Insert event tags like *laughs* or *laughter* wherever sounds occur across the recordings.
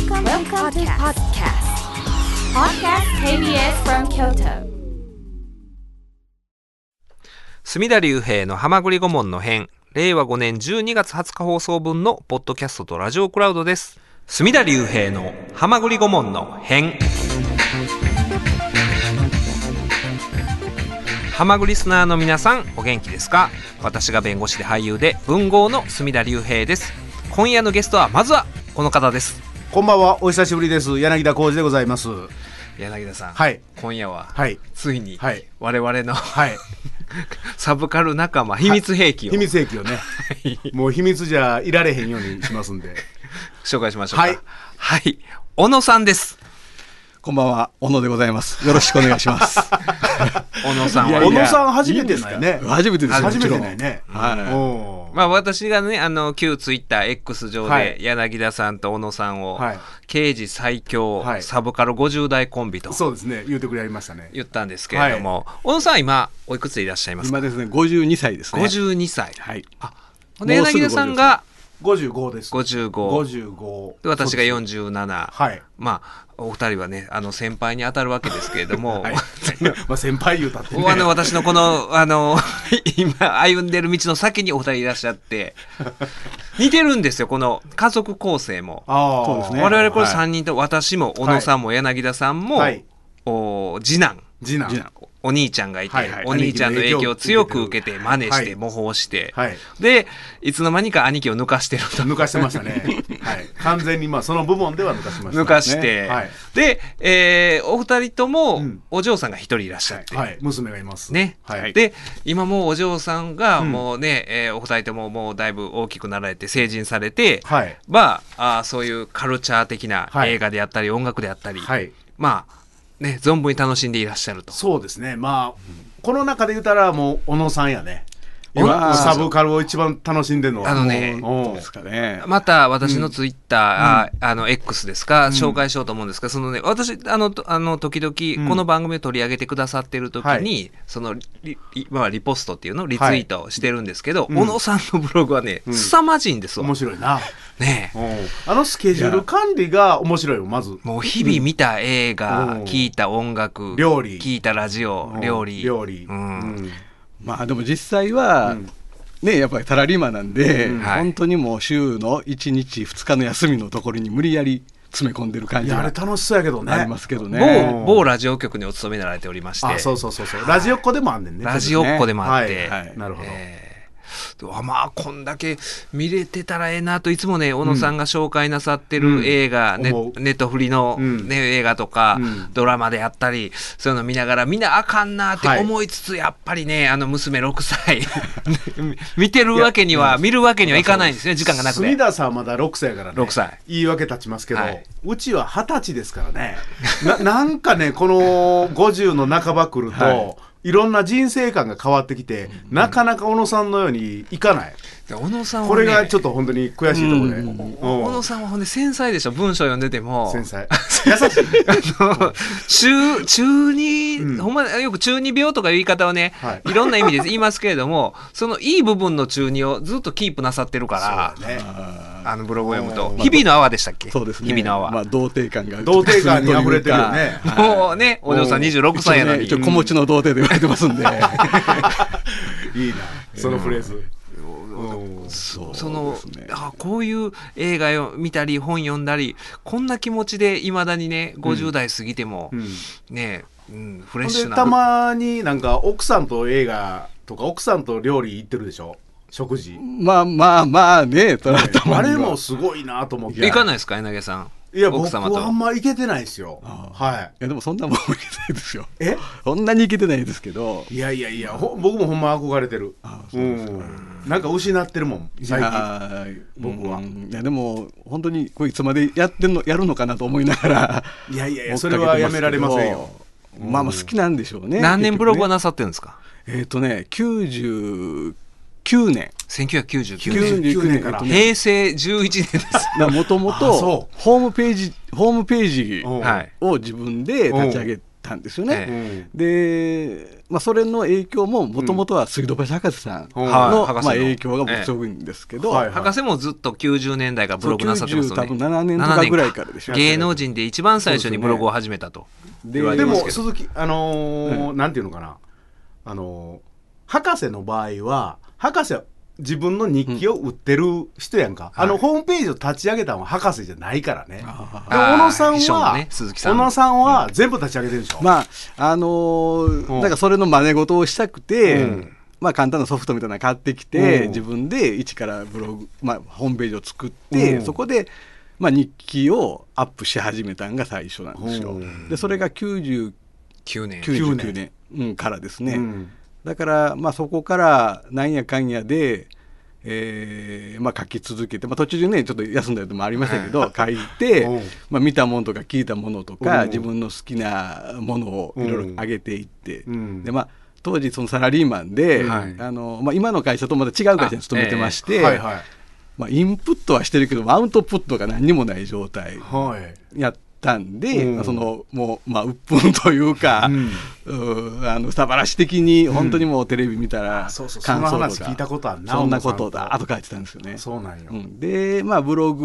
Welcome, Welcome to podcast. Podcast. KBS from Kyoto. 隅田隆平の浜栗顧問の編。令和5年12月20日放送分のポッドキャストとラジオクラウドです。隅田隆平の浜栗顧問の編。浜栗リスナーの皆さんお元気ですか？私が弁護士で俳優で文豪の隅田隆平です。今夜のゲストはまずはこの方ですこんばんは、お久しぶりです。柳田浩二でございます。柳田さん、はい。今夜は、はい。ついにはい。我々のはい。*laughs* サブカル仲間秘密兵器を、秘密兵器をね、もう秘密じゃいられへんようにしますんで。*laughs* 紹介しましょうか。はい。はい。小野さんですこんばんは、小野でございます。よろしくお願いします。*laughs* 小野さんは小野さん初めてないね？初めてです。初めてないね。はいまあ私がね、あの、旧ツイッター X 上はいで柳田さんと小野さんを、はい刑事最強、はいサブカル50代コンビとそうですね。言うてくれましたね。言ったんですけれども、小野さんは今、おいくつでいらっしゃいますか？今ですね、52歳ですね。52歳。はい。あ、柳田さんが55です。55。55。で私がそうです47。はい。まあ、お二人はね、あの、先輩に当たるわけですけれども、*laughs* はい。*laughs* まあ先輩言うたってね。あの私のこの、あの、*laughs* 今歩んでる道の先にお二人いらっしゃって、似てるんですよ、この家族構成も。ああ。そうですね我々これはい3人と、私も小野さんも柳田さんも、はいお次男次男。次男お兄ちゃんがいて、はいはいお兄ちゃんの影響を強く受けて真似して、はい模倣して、はい。でいつの間にか兄貴を抜かしてると抜かしてましたね。*laughs* はい。完全にまあその部門では抜かしました。抜かして、ねはいで、えーお二人とも、うんお嬢さんが一人いらっしゃって、はい。娘がいます。ね、はい。で今もうお嬢さんがうんもうね、えーお二人とももうだいぶ大きくなられて成人されて、はい。まああーそういうカルチャー的なはい映画であったり、音楽であったり、はい。まあね存分に楽しんでいらっしゃると。そうですね。まあ、この中で言ったらもう小野さんやね。今、サブカルを一番楽しんでるのは。あのねですかね。また私のツイッター、ああの X ですか、紹介しようと思うんですが、そのね、私、あの、とあの時々、この番組を取り上げてくださってる時に、はいそのリ、リまあ、リポストっていうのをリツイートしてるんですけど、うん小野さんのブログはね、凄まじいんですわ。面白いな。ねあのスケジュール管理が面白いよ、まず。もう日々見た映画、うん。聞いた音楽、料理。聞いたラジオ、うん。料理。料理。うん。うん。まあでも実際は、うん。ね、やっぱりタラリーマンなんで、うん。はい。本当にもう週の1日2日の休みのところに無理やり詰め込んでる感じがれ楽しそうやけどね。ありますけど某ね。某ラジオ局にお勤めになられておりまして、あ、そうそうそうそう。ラジオっ子でもあんねんね。ラジオっ子でもあって、はいはい。なるほど。えー。であまあこんだけ見れてたらええなといつもね小野さんが紹介なさってうん。る映画、ネ思う。ネットフリの、うん。ね映画とか、うん。ドラマであったりそういうの見ながらみんなあかんなってはい。思いつつ、やっぱりねあの娘6歳 *laughs* 見てるわけには見るわけにはいかないんですね時間がなくて。隅田さんはまだ6歳やからね。6歳。言い訳立ちますけど、はい。うちは20歳ですからね。ななんかね、この50の半ば来ると、、はいろんな人生観が変わってきて、なかなか小野さんのようにいかない。で小野さんは、ね、これがちょっと本当に悔しいところで。うんうん小野さんはほんで繊細でしょ文章読んでても繊細。*laughs* 優しい。あの中中二、うんほんまよく中二病とかいう言い方をね、はいい、ろんな意味で言いますけれどもそのいい部分の中二をずっとキープなさってるから、そうだね。あのブログを読むと「うん。日々の泡」でしたっけ？そうですね。日々の泡、まあ童貞感が。童貞感に溢れてるよね。*laughs* もうねお嬢さん26歳やのに、一応子持ちの童貞で言われてますんで。*laughs* いいな、そのフレーズ。うん。そそのね。あこういう映画を見たり本読んだりこんな気持ちでいまだにね50代過ぎても、うん。ね、うん、フレッシュな。でたまになんか奥さんと映画とか奥さんと料理行ってるでしょ？食事？まあまあまあね、ただたまあれもすごいなと思って。行かないですか柳さん？いや僕奥様と。はあんま行けてないですよ。あはい。やでもそんなもんいけてないですよ。え？そんなにいけてないですけど。いやいやいやほ僕もほんま憧れてる。あうそうですか。んなんか失ってるもん最い近僕は。うん。いやでも本当にこれいつまでやってんのやるのかなと思いながら。いやいやいやそれはやめられませんよ。まあまあ好きなんでしょうね。何年ブログはななさってるんですか？えっ、とね99年。1999 99年。から。平成11年です。もともあとそホームページホームページ。を自分で立ち上げたたんですよね。えで、まあ、それの影響ももともとは水道橋博士さんの、まあ、影響が僕すごいんですけど、はいはい。博士もずっと90年代からブログなさってますよね。90多分7年とかぐらいからでしょ芸能人で一番最初にブログを始めたと言われでも。鈴木あのーなんていうのかな。あのー博士の場合は博士は自分の日記を売ってる人やんか、あのホームページを立ち上げたのは博士じゃないからね。でああー小野さんは、ね鈴木さん小野さんは全部立ち上げてるでしょ、まああのーうん。なんかそれの真似事をしたくて、うん。まあ、簡単なソフトみたいなの買ってきて、うん。自分で一からブログ、まあ、ホームページを作って、うん。そこで、まあ、日記をアップし始めたのが最初なんですよ。うん。でそれが99 9年。99年。うん、からですね。うんだから、まあ、そこからなんやかんやで、えーまあ、書き続けて、まあ、途中でねちょっと休んだりもありましたけど、書いてうん、まあ、見たものとか聞いたものとか、うん。自分の好きなものをいろいろ上げていって、うん。でまあ、当時そのサラリーマンで、はい。あのまあ、今の会社とまた違う会社に勤めてまして、はいはい。まあ、インプットはしてるけどアウトプットが何にもない状態はい。やったんで、うん。まあそのもう、まあ、鬱憤というか、うん。うんあのさばらし的に本当にもうテレビ見たらあそうそう感想とか、その話聞いたことあるなそんなことだ。と書いてたんですよね。そうなんよ、うん。でまあブログ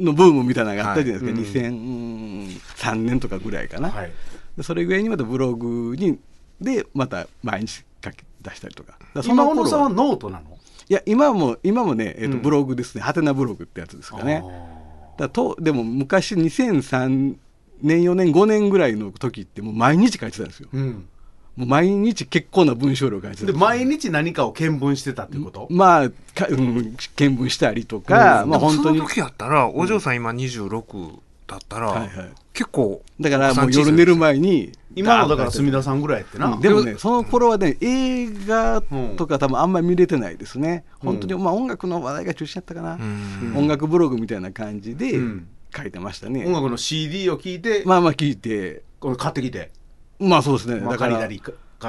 のブームみたいなのがあったじゃないですか、はい。2003年とかぐらいかな、はい。でそれぐらいにまたブログにでまた毎日書き出したりとか。今小野さんはノートなの？いや今も今もね、えーとうん。ブログですね。はてなブログってやつですかね。あだとでも昔2003年4年5年ぐらいの時ってもう毎日書いてたんですよ。ーうん。もう毎日結構な文章量書いてたんで毎日何かを見聞してたっていうこと、まあか、うん、見聞したりとか、うん。まあ本当に。その時やったら、お嬢さん今26だったら、はいはい。結構、だからもう夜寝る前に今のだから墨田さんぐらいやってな、うん。でもねその頃はね映画とか多分あんまり見れてないですね、うん。本当にまあ音楽の話題が中心やったかな、うん。音楽ブログみたいな感じでうん。書いてましたね、音楽の CD を聞いて、まあまあ聞いて。これ買ってきて、まあそうですね。まあだから買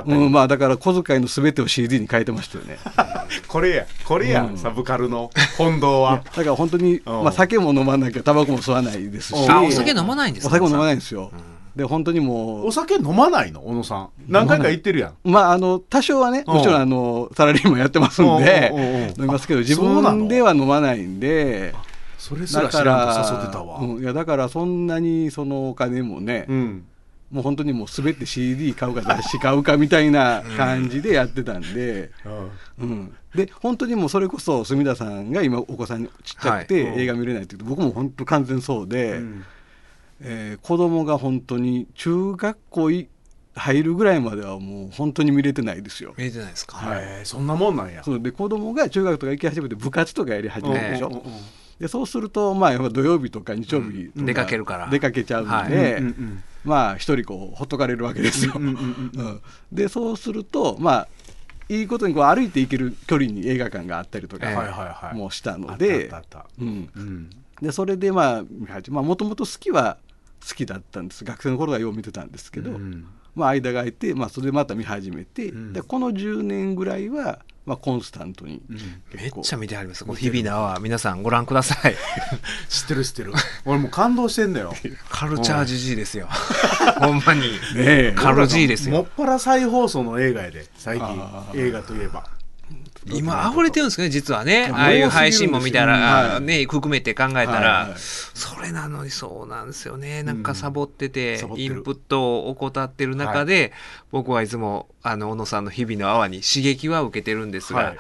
ったり、うん、まあだから小遣いのすべてを CD に変えてましたよね。*laughs* これや。これや、うん。サブカルの本堂は。だから本当に、うん。まあ、酒も飲まなきゃタバコも吸わないですし。お酒飲まないんですかお酒も飲まないんですよ、で本当にもうお酒飲まないの？小野さん。何回か言ってるやん。まあ、あの多少はね、うん。もちろんあのサラリーマンやってますんでうんうんうんうん、飲みますけど、自分では飲まないんで、それすら知らんらと誘ってたわ。うん。いやだからそんなにそのお金もね、うん。もう本当にもうすべて CD 買うか雑誌買うかみたいな感じでやってたんで。うん、で本当にもうそれこそ隅田さんが今お子さんちっちゃくてはい。映画見れないって言って僕も本当完全そうで、うんえー子供が本当に中学校い入るぐらいまではもう本当に見れてないですよ。見えてないですか、へえそんなもんなんや。そう。で子供が中学とか行き始めて部活とかやり始めるでしょ、うんうん。うんでそうするとまあやっぱ土曜日とか日曜日とうん。出かけるから。出かけちゃうんで、はい。うんうんまあ一人こうほっとかれるわけですよ。うんうんうんうん。でそうするとまあいいことにこう歩いて行ける距離に映画館があったりとかもうしたのであったあったうん。うん。でそれでまあまあもともと好きは好きだったんです。学生の頃はよう見てたんですけど、うん。まあ、間が空いて、まあ、それでまた見始めて、うん。でこの10年ぐらいは、まあ、コンスタントにうん。めっちゃ見てはります。この日々のは。皆さんご覧ください。*laughs* 知ってる知ってる。*laughs* 俺もう感動してんだよ。カルチャージジイですよ。ほんまに。ねえ。カルジーですよ。もっぱら再放送の映画やで最近。あー。映画といえば今溢れてるんですね実はね。やああいう配信も見たら、ね含めて考えたら、はいはいそれなのにそうなんですよね。なんかサボってて、インプットを怠ってる中で、僕はいつもあの小野さんの日々の泡に刺激は受けてるんですが、はい。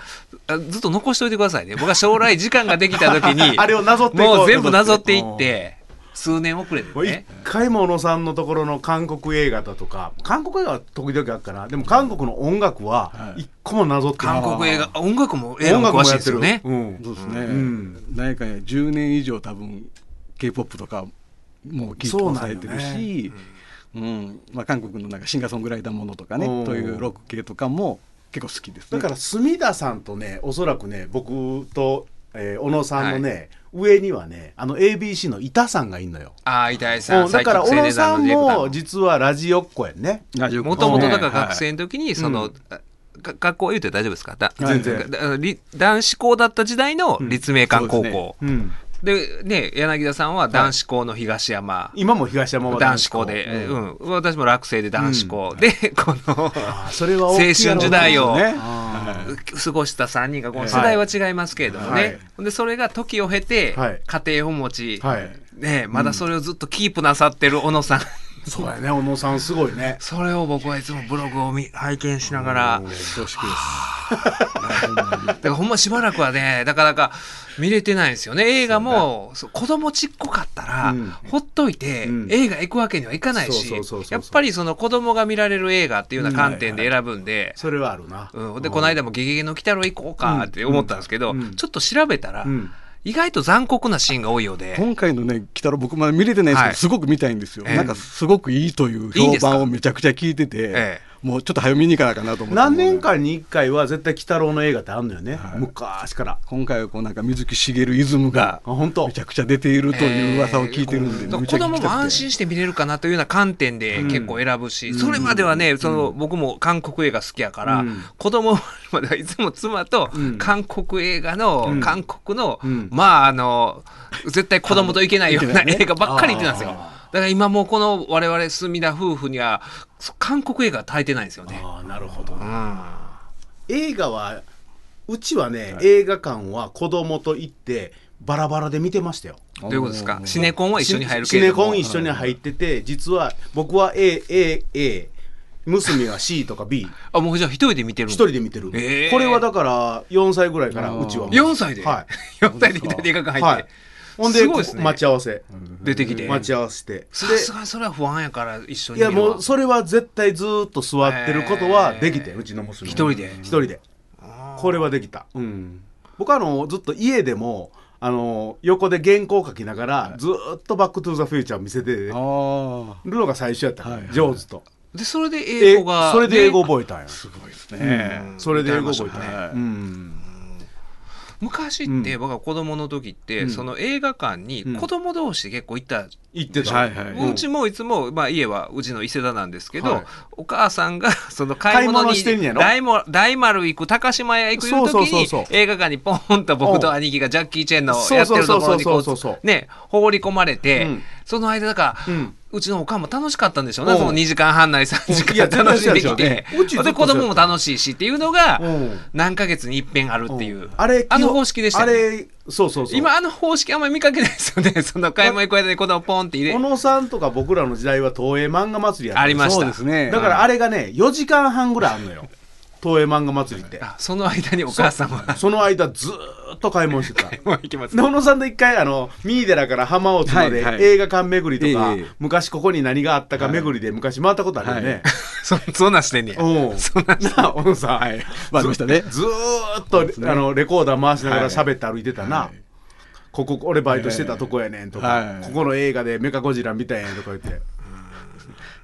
あずっと残しておいてくださいね。僕は将来時間ができた時に *laughs* あれをなぞって。もう全部なぞっていって数年遅れでもう一ね回も小野さんのところの韓国映画だとか韓国映画は時々あるかな。でも韓国の音楽ははい。一個もなぞって韓国映画音楽も映画も詳しいですよね。うん。そうですね、うん。何やかんや10年以上多分 k p o p とかもうキープされてるしう、ん。まあ、韓国のなんかシンガーソングライターものとかねうんというロック系とかも結構好きですね。だから隅田さんとねおそらくね僕と、えー小野さんのね、上にはねあの ABC の板さんがいんのよ、ああ板井さうんんだから小野さんもも実はラジオっ子やんね。もともとだから学はい生の時にその、うん。あが学校言うて大丈夫ですか？だ全然。男子校だった時代の立命館高校、うんでね柳田さんは男子校の東山、今も東山は男子校。で、ううん。ん私も落成で男子校、でこのあそれは青春時代をね。過ごした3人がこの世代は違いますけれどもね、はい。でそれが時を経てはい。家庭を持ち、はい。ね、まだそれをずっとキープなさってる小野さん、そうやね小野さんすごいね。それを僕はいつもブログを見拝見しながら。恐縮です。*laughs* だからほんましばらくはねなかなか見れてないんですよね。映画もそう子供ちっこかったら、うん。ほっといて、うん。映画行くわけにはいかないしやっぱりその子供が見られる映画っていうような観点で選ぶんで、それはあるな。うん、でこの間も「ゲゲゲの鬼太郎」行こうかって思ったんですけど、うん。うん。ちょっと調べたら、うん意外と残酷なシーンが多いようで。今回のね「鬼太郎」僕まだ見れてないんですけど、はい。すごく見たいんですよ、ええなんかすごくいいという評判をめちゃくちゃ聞いてて、えもうちょっと早めに行かなあかなと思って。何年間に1回は絶対鬼太郎の映画ってあるのよね、はい。昔から。今回はこうなんか水木しげるイズムがあ本当？めちゃくちゃ出ているという噂を聞いてるんで、えー。めちゃ子供も安心して見れるかなというような観点で結構選ぶし、それまではね、その僕も韓国映画好きやから、うん。子供まではいつも妻とうん。韓国映画の、うん。韓国の、うん。まああの絶対子供といけないような映画ばっかり言ってたんですよ。あだから今もうこの我々隅田夫婦には韓国映画耐えてないんですよね。ああなるほど。うん。映画はうちはね、映画館は子供と行ってバラバラで見てましたよ。どういうことですか？シネコンは一緒に入るシネけれども。コン一緒に入ってて実は僕は AAA 娘は C とか B あもうじゃあ一人で見てる一人で見てる、えー。これはだから4歳ぐらいからうちはもう。4歳で、は4 *laughs* 歳で一人で映画館入って、はいほんでね。待ち合わせ。出てきて、待ち合わせて。さですがにそれは不安やから一緒にいやもうそれは絶対ずーっと座ってることはできて、うちの娘一人で。一人で。これはできた、うん、僕はあのずっと家でもあの横で原稿書きながら、ずーっと「バック・トゥ・ザ・フューチャー」見せてるあのが最初やったはい上手と。でそれで英語が、えそれで英語ね覚えたんや、あすごいですね、それで英語覚えた歌いましたね。うん昔って僕は子供の時って、うん。その映画館にうん。子供同士で結構行った、言ってた、はいはい。うちもいつも、まあ、家はうちの伊勢田なんですけど、はい。お母さんが *laughs* その買い物に大も大丸行く高島屋行くいう時に映画館にポンと僕と兄貴がジャッキー・チェンのやってるところにこう。ね放り込まれて、うん。その間だから、うんうちのおかんも楽しかったんでしょうね、うん。その2時間半なり3時間楽しんできて。で子供も楽しいしっていうのがうん。何ヶ月に一遍あるっていう、あれあの方式でしたよね。あれそうそうそう。今あの方式あんまり見かけないですよね。*laughs* その買い物行く間に子供ポンって入れ。小野さんとか僕らの時代は東映漫画祭りやったありました。そうですね。だからあれがね4時間半ぐらいあんのよ東映漫画祭りって。あその間にお母さんは。その間ずーっと買い物してた。行きます。で小野さんと一回あの三井寺から浜松まではいはい。映画館巡りとか、ええ昔ここに何があったか巡りで昔回ったことあるよね、*laughs* そそんなんしてんねや。う。んそんな小野さん、はい。ましたね。ずーっと、あのレコーダー回しながら喋って歩いてたな、はい。ここ俺バイトしてたとこやねんとか、はい。ここの映画でメカゴジラ見たんやとか言って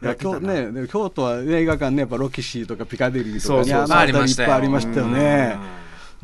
いや京ね、で京都は映画館ねやっぱロキシーとかピカデリーとかねそうそうそう。あの辺りいっぱいあありましたたよね。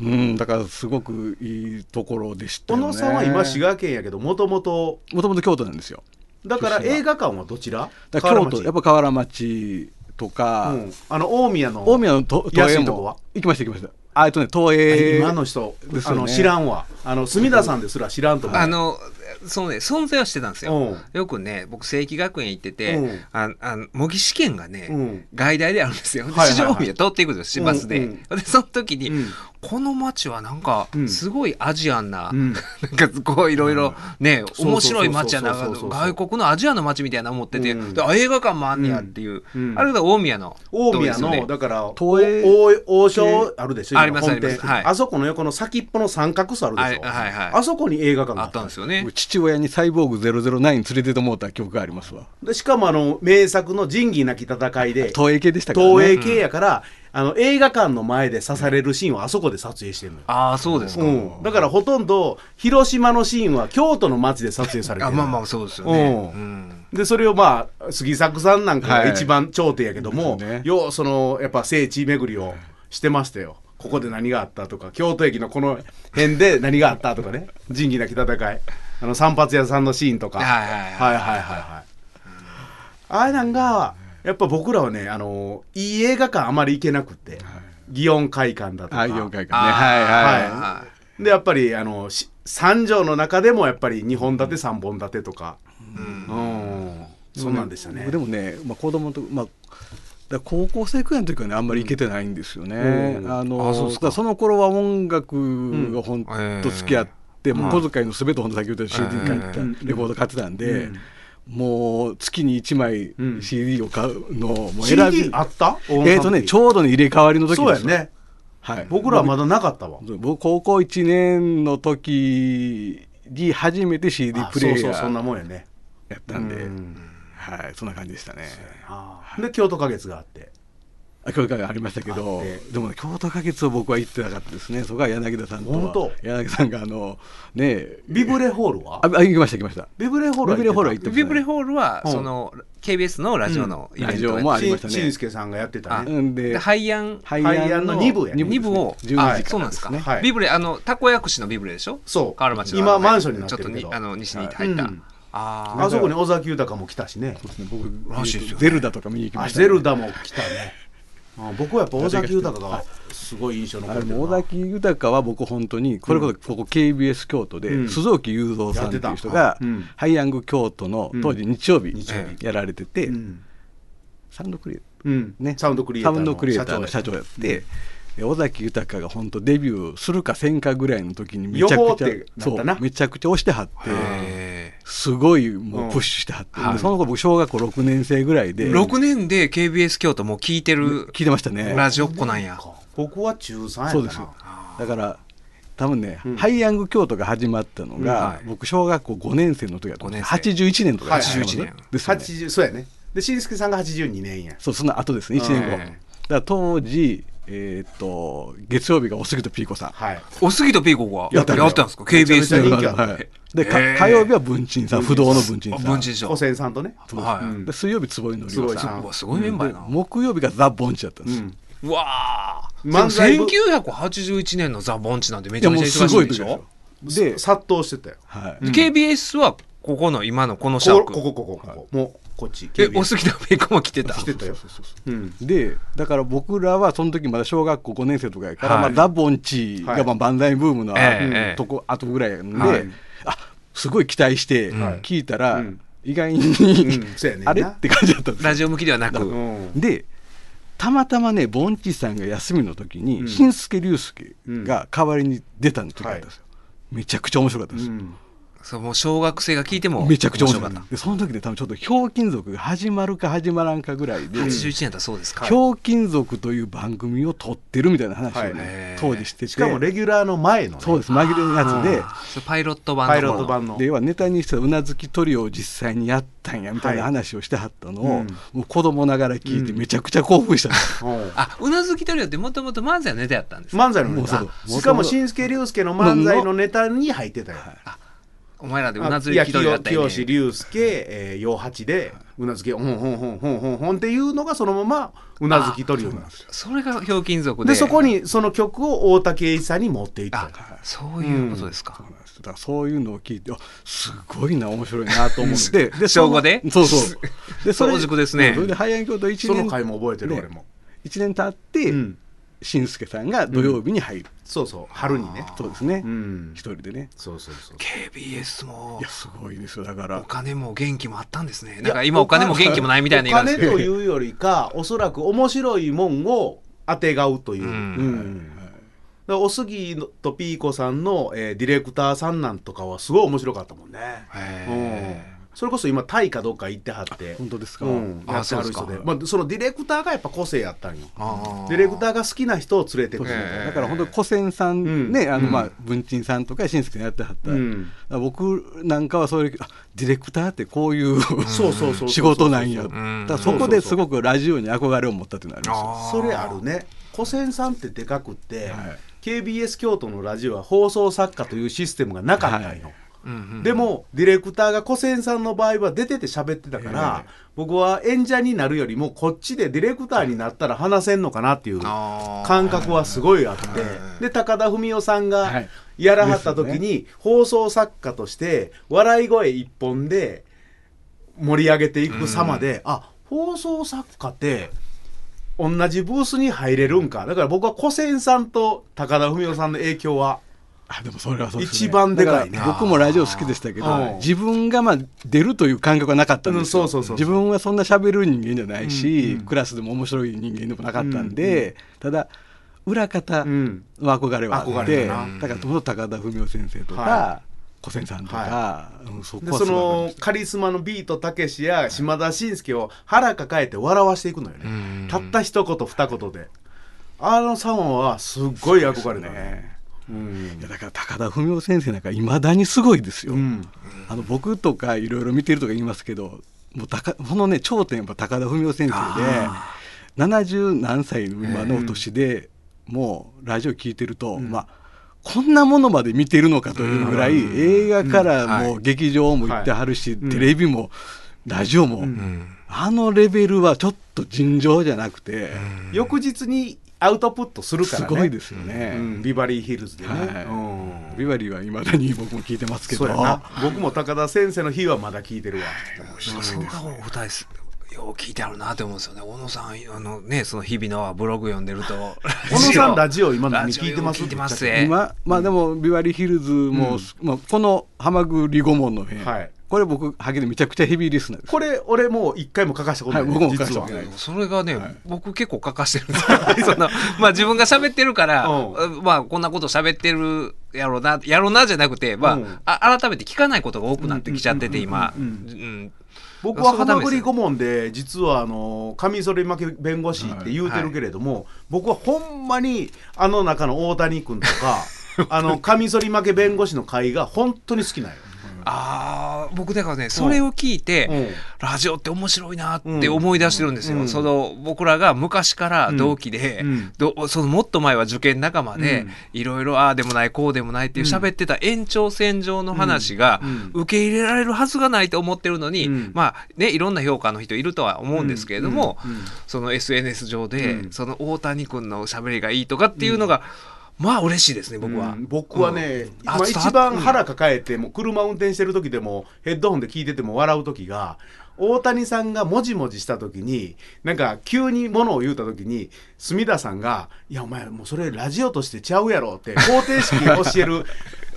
うん。だからすごくいいところでした小よね。野さんは今滋賀県やけどもともともともと京都なんですよ。だから映画館はどちら？だから京都やっぱ河原町とか、うん、あの大宮の大宮のと東映はも。行きました行きました。あえっとね東映今の人、ですよね。あの知らんわ。あの隅田さんですら知らんと思う。あのそうね存在はしてたんですよ。うん。よくね僕正規学園行ってて、うん。ああの模擬試験がね、うん。外大であるんですよ。ではいはいはい。四条大宮通っていくんですよバスで、うんでその時に、うん。この街はなんかうん。すごいアジアンな、うん。なんかこういろいろね、面白い街やな外国のアジアの街みたいな思ってて、あ映画館もあんねやっていう、うん。あれが大宮の大宮の、だから東映。お王将あるでしょありますあります。はい。あそこの横の先っぽの三角巣あるでしょ。あそこに映画館があったんですよね父親にサイボーグ009連れてってもらった記憶がありますわ。でしかもあの名作の仁義なき戦いで東映系でしたからね。東映系やから、あの映画館の前で刺されるシーンをあそこで撮影してるのよ、ああそうですか、うん、だからほとんど広島のシーンは京都の街で撮影されてる。あまあまあそうですよね、うん。うん。でそれをまあ杉作さんなんかがはい。一番頂点やけども、ですね。ようそのやっぱ聖地巡りをしてましたよ。ここで何があったとか京都駅のこの辺で何があったとかね。仁義なき戦いあの散髪屋さんのシーンとか。はいはいはい。はいはいあれなんがやっぱ僕らはねあのいい映画館あまり行けなくって、祇園会館だとか。はい4回かね。はい。はいはいでやっぱりあのし3畳の中でもやっぱり2本立て3本立てとか。うん、そんなんでしたね。僕でもね、まあ、子供と、まあ、だから高校生くらいの時はねあんまり行けてないんですよね。うん。あのあそうですか。だからその頃は音楽が本うん。当付き合って、もうはい。小遣いのすべて本当先ほど CD 買ってた、うんレコード買ってたんで、うん。もう月に1枚うん。CD を買うのをもう選び、CD あった？えっ、とねちょうどね入れ替わりの時ですそうやね。はい、僕らはまだなかったわ。僕高校1年の時に初めて CD あプレイヤそうそんなーもんやね。やったんで、うん。はい、そんな感じでしたね。で京都花月があって。あ教会がありましたけどでもね京都花月を僕は行ってなかったですね。そこは柳田さんと本当？柳田さんがあのねビブレホールは？ああ行きました行きました。ビブレホールはビブレホールは行ってビブレホールは、うん。その KBS のラジオのイベントラジオもありましたね。しんすけさんがやってたね。うんで。でハイアンハイアンの二部やね。2部を、12時あそうなんですか、はい。ビブレあのたこ焼くしのビブレでしょ？そう。河原町の今マンションになってちょっるけどとにあの西に入った、うん。あー。あそこに尾崎豊も来たしね。そうですね。僕ゼルダとか見に行きまあしたね、ゼルダも来たね。あ僕はやっぱ尾崎豊がすごい印象残あれってるな。も尾崎豊は僕本当にこれこそここ KBS 京都でうん。鈴木雄三さんっていう人やがハイヤング京都の当時日曜日やられててうん。サウンドクリエイうん。ね、サウンドクリエイターのサウンドクリエイターの社長やって、で尾崎豊が本当デビューするかせんかぐらいの時にめちゃくちゃめちゃくちゃ押してはってへすごいもうプッシュしてはって、うん。でその子僕小学校6年生ぐらいで。ー6年で KBS 京都もう聞いてる聞いてましたね。ラジオっ子なんや。僕は中3やったな。そうですだから多分ね、うん。ハイヤング京都が始まったのが、うん。はい。僕小学校5年生の時だったんです5年生81年とか。ね81年。ですよね。80そうやね。でしんすけさんが82年や。そうその後ですね。1年後、うん。だから当時えーっと月曜日がおすぎとピーコさん。はい。おすぎとピーコがやったやったんですか？KBS で。はい。で火曜日は文鎮さん不動の文鎮さん。あ文鎮師匠古仙さんとね。はい。うん。で水曜日坪井のりおさん。すごいメンバーやな、木曜日がザ・ボンチだったんです、うん。うわー。漫才部。でも1981年のザ・ボンチなんてめちゃめちゃ忙しすごい時でしょ。で、殺到してたよ。はい。で KBS はここの今のこのシャークこここここ。ここもうこっちえおすぎとピーコも来てた。来てたよ。うん。でだから僕らはその時まだ小学校5年生とかやから、はい。まあ、ザ・ボンチがまあ万歳ブームのあええとこ後ぐらいなんで、はい。あすごい期待してはい。聞いたら、うん。意外に、*laughs* あれって感じだったんですよ。ラジオ向きではなく、うん。でたまたまねボンチさんが休みの時に、うん。新助竜介が代わりに出た時だったんですよ、めちゃくちゃ面白かったです、うんそうもう小学生が聞いてもめちゃくちゃ面白か面った。でその時で多分ちょっと「ひょうきん族」が始まるか始まらんかぐらいで「81年だそうですか、ひょうきん族」という番組を撮ってるみたいな話をね、はい。当時してて。しかもレギュラーの前のね。そうです。紛れのやつで。パイロット版の。パイロット版の。で要はネタにしてたうなずきトリオを実際にやったんやみたいな話をしてはったのを、はい。うんもう子供ながら聞いてうん。めちゃくちゃ興奮した。うん。あうなずきトリオってもともと漫才のネタやったんですか漫才のネタ。しかも新助竜介の漫才のネタに入ってたよお前らでうなずきトリオやったよね。清竜介、えー、陽八でうなずきほんほんほんほんほんほんっていうのがそのままうなずきトリオなんですよそれがひょうきん族で。でそこにその曲を大竹栄一さんに持っていった。あそういうことですか、そうなんです。だからそういうのを聞いてあすごいな面白いなと思ってで小五で？そうそう。で早熟ですね。それで早い京都1その年回も覚えてるね俺も、一年経って、うん新助さんが土曜日に入る、そうそう春にね。そうですね、うん。一人でね。そうそうそう。KBS も。いやすごいですよ。だから。お金も元気もあったんですね。なんか今お金も元気もないみたいな言い方ですけどお金というよりかおそらく面白いもんをあてがうという、うん。うん。だからおすぎとピーコさんの、えーディレクターさんなんとかはすごい面白かったもんね、へうんそれこそ今タイかどっか行ってはって。本当ですか、うん、あやってはる人で。そうですか。まあ、そのディレクターがやっぱ個性やったんよ。ディレクターが好きな人を連れてくる、ええだから本当に古仙さんうん。ね、あのうん。まあ文鎮さんとか新助さんやってはった、うん。僕なんかはそういうあディレクターってこういうそうそうそうそう *laughs* 仕事なんや、だからそこですごくラジオに憧れを持ったっていうのがありますそれあるね。古仙さんってでかくって、はい。KBS 京都のラジオは放送作家というシステムがなかったんよ、はいうんうん。でもディレクターが古仙さんの場合は出てて喋ってたから、ええ。僕は演者になるよりもこっちでディレクターになったら話せんのかなっていう感覚はすごいあって、はい。で高田文夫さんがはい。やらはった時に、放送作家として笑い声一本で盛り上げていく様で、あ放送作家って同じブースに入れるんか。だから僕は古仙さんと高田文夫さんの影響はあでもそれはそうです、ね、一番でかい僕もラジオ好きでしたけうんど自分がまあ出るという感覚はなかったんですよ、うんそうそうそう自分はそんな喋る人間じゃないし、うんうん。クラスでも面白い人間でもなかったんで、ただ裏方うん。の憧れはあ憧って、れだな。だから高田文夫先生とか、は小仙さんとか、はうんそこでそのカリスマのビートたけしや島田紳介を腹抱えて笑わしていくのよね、ん。たった一言二言で。あのサンはすっごい憧れだねねうん。いやだから高田文夫先生なんかいまだにすごいですよ。うん。あの僕とかいろいろ見てるとか言いますけどもう高このね頂点やっぱ高田文夫先生で70何歳の今のお年で、もうラジオ聞いてると、まあこんなものまで見てるのかというぐらい、映画からもう劇場も行ってはるし、テレビもラジオも、あのレベルはちょっと尋常じゃなくて、翌日にアウトプットするからね。すごいですよね。うん。ビバリーヒルズでね、はい。うん。ビバリーはいまだに僕も聞いてますけど。そうやな僕も高田先生の日はまだ聞いてるわ、そうかお二人すよう聞いてあるなって思うんですよね。小野さんあのねその日々のブログ読んでると。小野さんラジオ今何聞い。てます聞い。てますえ今まあでもビバリーヒルズも、まあ、この「はまぐり顧問の編」はいこれ僕はげでめちゃくちゃヘビーリスナーです。これ俺もう一回も書かしたことない、はい僕も書かし実は。たことない。それがね、僕結構書かしてるんですよ。*laughs* そのまあ自分が喋ってるから、うまあこんなこと喋ってるやろうなやろうなじゃなくて、まあうん。あ改めて聞かないことが多くなってきちゃってて今、うん。僕はそれがダメですよ。ハマグリ顧問で実はあのカミソリ負け弁護士って言うてるけれども、僕はほんまにあの中の大谷君とか *laughs* あのカミソリ負け弁護士の会が本当に好きなんよ。ああ僕だからねそれを聞いて、うん。ラジオって面白いなって思い出してるんですよ、うん。その僕らが昔から同期で、うん。どそのもっと前は受験仲間で、うん。いろいろああでもないこうでもないっていう喋ってた延長線上の話がうん。受け入れられるはずがないと思ってるのに、うん。まあねいろんな評価の人いるとは思うんですけれども、うん。うん。その SNS 上で、うん。その大谷君の喋りがいいとかっていうのが、まあ嬉しいですね僕は。うん僕はね、うん一番腹抱えてもう車運転してる時でもヘッドホンで聞いてても笑う時が大谷さんがもじもじした時になんか急にものを言うた時に隅田さんが「いやお前もうそれラジオとしてちゃうやろ」って方程式教える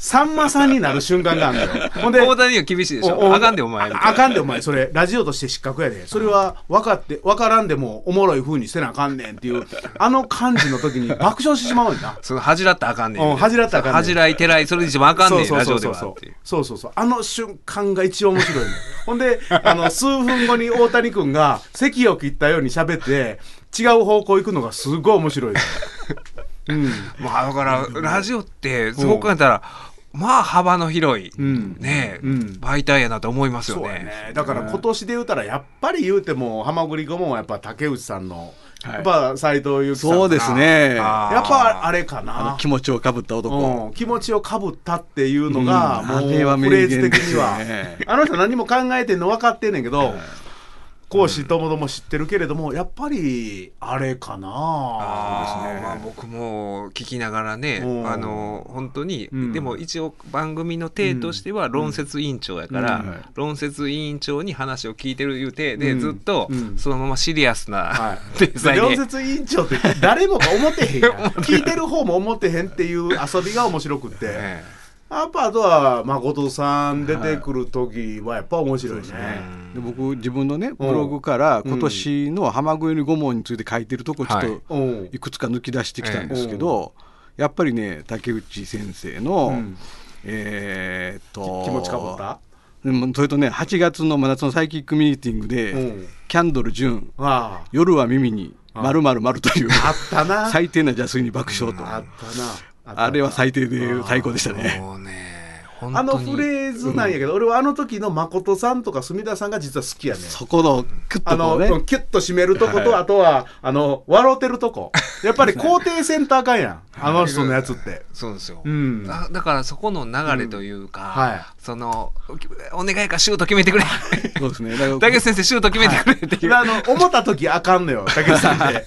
さんまさんになる瞬間があるのよ。*laughs* ほんで大谷には厳しいでしょ？あかんでお前ああかんでお前。それラジオとして失格やで。それは分かって分からんでもおもろい風にせなあかんねんっていうあの感じの時に爆笑してしまうんだその恥じらったらあかんねん。うん恥じらったらあかんねん。恥じらいてらい、それ一番あかんねん、ラジオでは。そうそうそう。あの瞬間が一番面白いのほんであの数分後に大谷君が席を切ったように喋って違う方向行くのがすごい面白いの *laughs* うん。まあだから、ラジオって、そう考えたら、まあ幅の広い、ん。ねえ、うん。媒体やなと思いますよそうやね。ねだから今年で言うたらやっぱり言うてもハマグリ顧問はやっぱ竹内さんの、はい。やっぱ斎藤由貴さんそうですね。やっぱあれかあなの気持ちをかぶった男、うん、気持ちをかぶったっていうのが、もううん。あれは名フレーズ的には、ねあの人何も考えてんの分かってんねんけど、講師ともども知ってるけれどもやっぱりあれかな。あーまあ僕も聞きながらね、うんあの本当に、うん。でも一応番組の体としては論説委員長やから、うん。はい。論説委員長に話を聞いてるいう体で、うん。ずっとうん。そのままシリアスな、はい、*laughs* 天才で。両説委員長って誰もが思ってへんやん。*laughs* 聞いてる方も思ってへんっていう遊びが面白くって、えやっぱあとは誠さん出てくる時はやっぱ面白いね、で僕自分のねブログから今年の浜越り顧問について書いてるとこちょっはい。とうん。いくつか抜き出してきたんですけど、やっぱりね竹内先生の、うん。えーっと気持ちかぶった？それとね8月の真夏のサイキックミーティングで、うん。キャンドル純あ夜は耳にまるまるまるというああったな。*laughs* 最低な邪推に爆笑と、あったなあれは最低で最高でしたえね。もうね本あのフレーズなんやけど、俺はあの時の誠さんとか隅田さんが実は好きやねそこのクッあの、とこうね。キュッと締めるとこと、はい。あとはあの笑うてるとこやっぱり肯定センターかんやん。あの人のやつって、そうですよ、うん。だだからそこの流れというか、はい。そのお願いかシュート決めてくれ。そうですね。竹内先生シュート決めてくれっていう、であの思った時あかんのよ。竹内さんって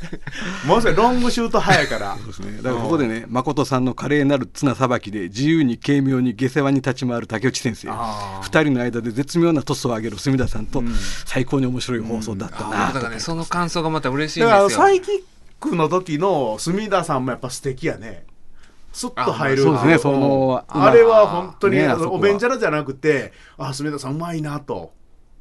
ものすごいロングシュート早いから。そうですね。だからここでね、誠さんの華麗なる綱さばきで自由に軽妙に下世話に立ち回る竹内先生。二人の間で絶妙なトスを上げる隅田さんと、最高に面白い放送だったあなと。だからねその感想がまた嬉しいんですよ。サイキックの時の隅田さんもやっぱ素敵やね。スッと入る。あまあそうですね。そのあれは本当に、ねおべんちゃらじゃなくてあ隅田さんうまいなと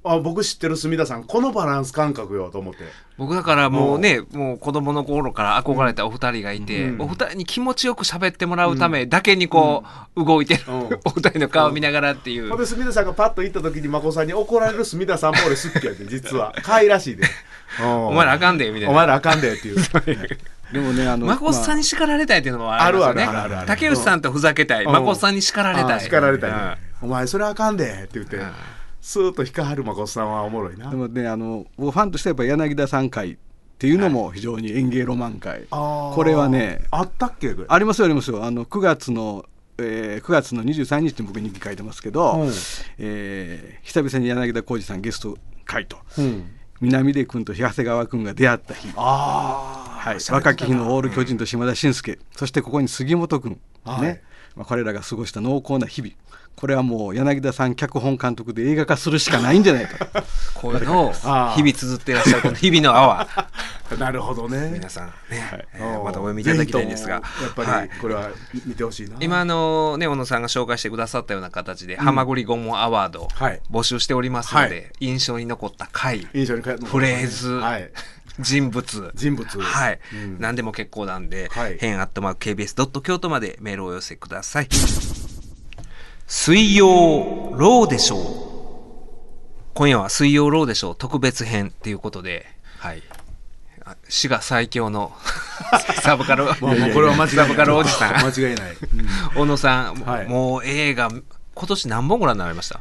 あ僕知ってる隅田さんこのバランス感覚よと思って。僕だからもうね、もう。子供の頃から憧れたお二人がいて、うんお二人に気持ちよく喋ってもらうためだけにこう、動いてる、うん。*laughs* お二人の顔を見ながらっていう。ほんで隅田さんがパッと行った時に眞子さんに怒られる隅田さんも俺好きやで実は。可愛らしいで。お *laughs* お前らあかんで、みたいな。お前らあかんでっていう。*laughs* でもねあのマコさんに叱られたいっていうのもありますよね。ある竹内さんとふざけたい。うん。マコさんに叱られたい。あ叱られたい、うん。お前それあかんでって言って、うんスーッと光る眞子さんはおもろいな。でもねあの僕ファンとしてはやっぱ柳田さん会っていうのも非常に演芸ロマン会、あー。これはねあったっけ？ありますよありますよ。あの9月の、えー9月の23日に僕日記書いてますけど、うん。えー久々に柳田浩二さんゲスト会と。うん。南出君と東川君が出会った日、あはい、若き日のオール巨人と島田紳介、そしてここに杉本君、はい。ねまあ、彼らが過ごした濃厚な日々。これはもう柳田さん脚本監督で映画化するしかないんじゃないかと。*laughs* こういうのを日々綴ってらっしゃる。この日々の泡。あ *laughs* なるほどね。皆さんね、えうんー。またお読みいただきたいんですが。やっはい。ぱりこれは見てほしいな、今あのね小野さんが紹介してくださったような形で、はまぐり顧問アワードはい。募集しておりますので、はい。印象に残った回。印象に変えフレーズ。はい、人物。人物。はい、うん。何でも結構なんで、はい。変アットマーク KBS ドット京都までメールをお寄せください。水曜ローでしょう。今夜は水曜ローでしょう。特別編っていうことで。はい。あ滋賀最強の *laughs* サブカル。まあもうこれは間違いないサブカルおじさん。*laughs* 間違いない、小野さん、はい。もう映画今年何本ご覧になられました？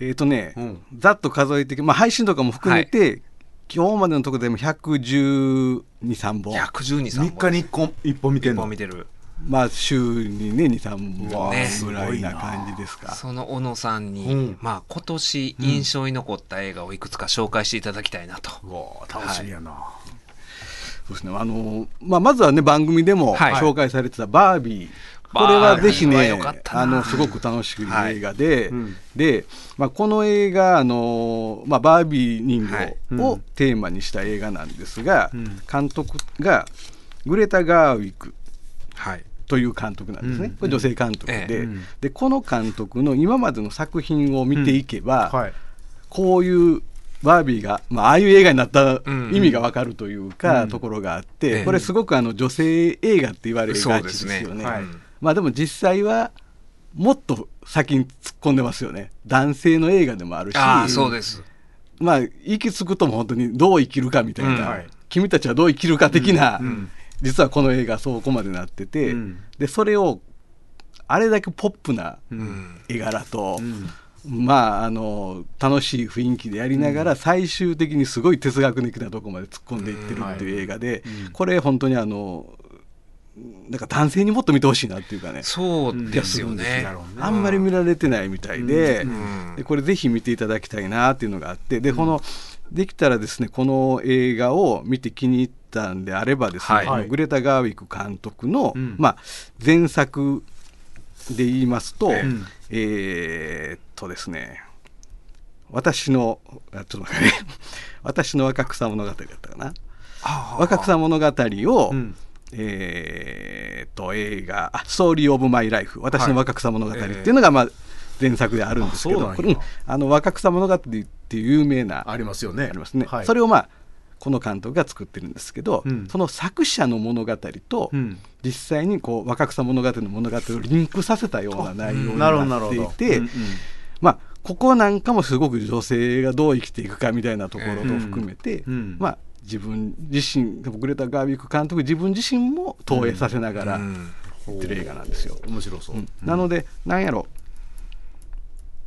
えっ、とね、うん。ざっと数えて、まあ、配信とかも含めて、今日までのところでも112、3本、112 3日に1本一本見てんの？本見てる。まあ、週にね、2、3本。ね。ぐらいな感じですか。その小野さんに、うん。まあ今年印象に残った映画をいくつか紹介していただきたいなと、うわー楽しみやな、そうですね、あのまあ、まずはね番組でもはい。紹介されてたバービー、これはぜひねあのすごく楽しい映画で、うんで、まあ、この映画あの、まあ、バービー人はい。形をテーマにした映画なんですが、うん。監督がグレタ・ガーウィックはい。という監督なんですね、うん。これ女性監督で,、ええでこの監督の今までの作品を見ていけば、はい。こういうバービーが、まあ、ああいう映画になったうん。意味がわかるというか、うん。ところがあっえて、えこれすごくあの女性映画って言われがちでですよね。はいまあでも実際はもっと先に突っ込んでますよね。男性の映画でもあるし、そうです。まあ行き着くとも本当にどう生きるかみたいな、うんはい。君たちはどう生きるか的な、うん実はこの映画そこまでなってて、うん。でそれをあれだけポップなうん。絵柄と、うん。まああの楽しい雰囲気でやりながら、最終的にすごい哲学的なところまで突っ込んでいってるっていう映画で、うん。これ本当にあのなんか男性にもっと見てほしいなっていうかね。そうですよね。あんまり見られてないみたいで,、うん。でこれぜひ見ていただきたいなっていうのがあってでこのできたらですねこの映画を見て気に入ったんであればですね、はい。グレタ・ガーウィック監督の、うん。まあ、前作で言いますと、ええ。ーっとですね私のあちょっと待ってね。*laughs* 私の若草物語だったかな。ああ若草物語を、うんえーっと映画「ストーリー・オブ・マイ・ライフ私の若草物語」っていうのが、まあ、前作であるんですけど、これうんあの若草物語っていう有名なありますよね。ありますね、はい、それをまあこの監督が作ってるんですけど、うん。その作者の物語と、うん。実際にこう若草物語の物語をリンクさせたような内容になっていて、まあここなんかもすごく女性がどう生きていくかみたいなところと含めて、まあ自分自身グレタ・ガービック監督自分自身も投影させながらってる映画なんですよ。面白そう、うん。なのでなんやろ。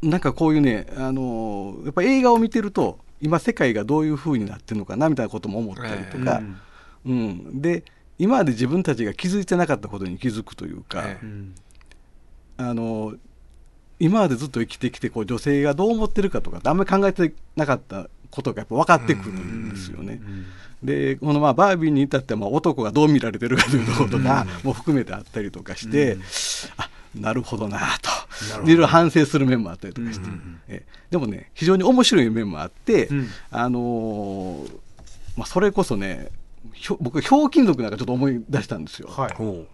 なんかこういうね、あのーやっぱ映画を見てると今世界がどういう風になってるのかなみたいなことも思ったりとか、うん。で今まで自分たちが気づいてなかったことに気づくというか、ええ。うん。あの今までずっと生きてきてこう女性がどう思ってるかとかってあんまり考えてなかったことがやっぱ分かってくるんですよね。でこのまあバービーに至ってはまあ男がどう見られてるかというところとかも含めてあったりとかして、あなるほどなと。いろいろ反省する面もあったりとかして、うんうんうん。えでもね非常に面白い面もあって、うん。あのーまあ、それこそねひょ僕ひょうきん族なんかちょっと思い出したんですよ。はい。ほ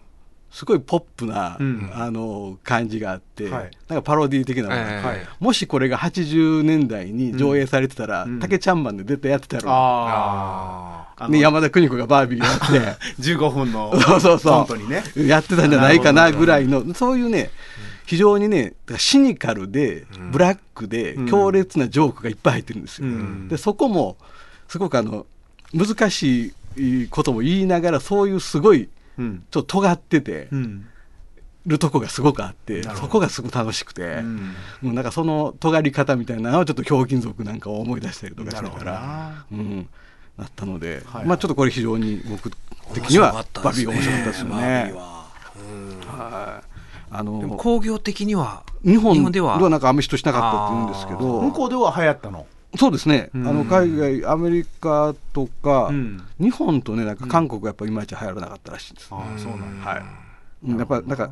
すごいポップな、うん。あの感じがあって、はい。なんかパロディ的なのがはい。もしこれが80年代に上映されてたら、うん。竹ちゃんマンで絶対やってたやろ、ああね、山田邦子がバービーやって。*laughs* 15分の *laughs* そうそうそう。コントにね。やってたんじゃないかなぐらいのそういうね非常にねシニカルでブラックでうん。強烈なジョークがいっぱい入ってるんですよ。うん。でそこもすごくあの難しいことも言いながらそういうすごいうん。ちょっと尖っててうん。るとこがすごくあってそこがすごく楽しくて、うん。もうなんかその尖り方みたいなのはちょっとひょうきん族なんかを思い出したりとかしながらな。うん。なったので、はいまあちょっとこれ非常に僕的にはバビー面白かったですよね。は。はい。あのでも工業的には日本日本では。なんかあんまり人しなかったって言うんですけど。向こうでは流行ったの？そうですね、うん。あの海外アメリカとか、うん。日本とねなんか韓国がやっぱいまいち流行らなかったらしいんです、ああそうなんだ。はい。うんやっぱなんか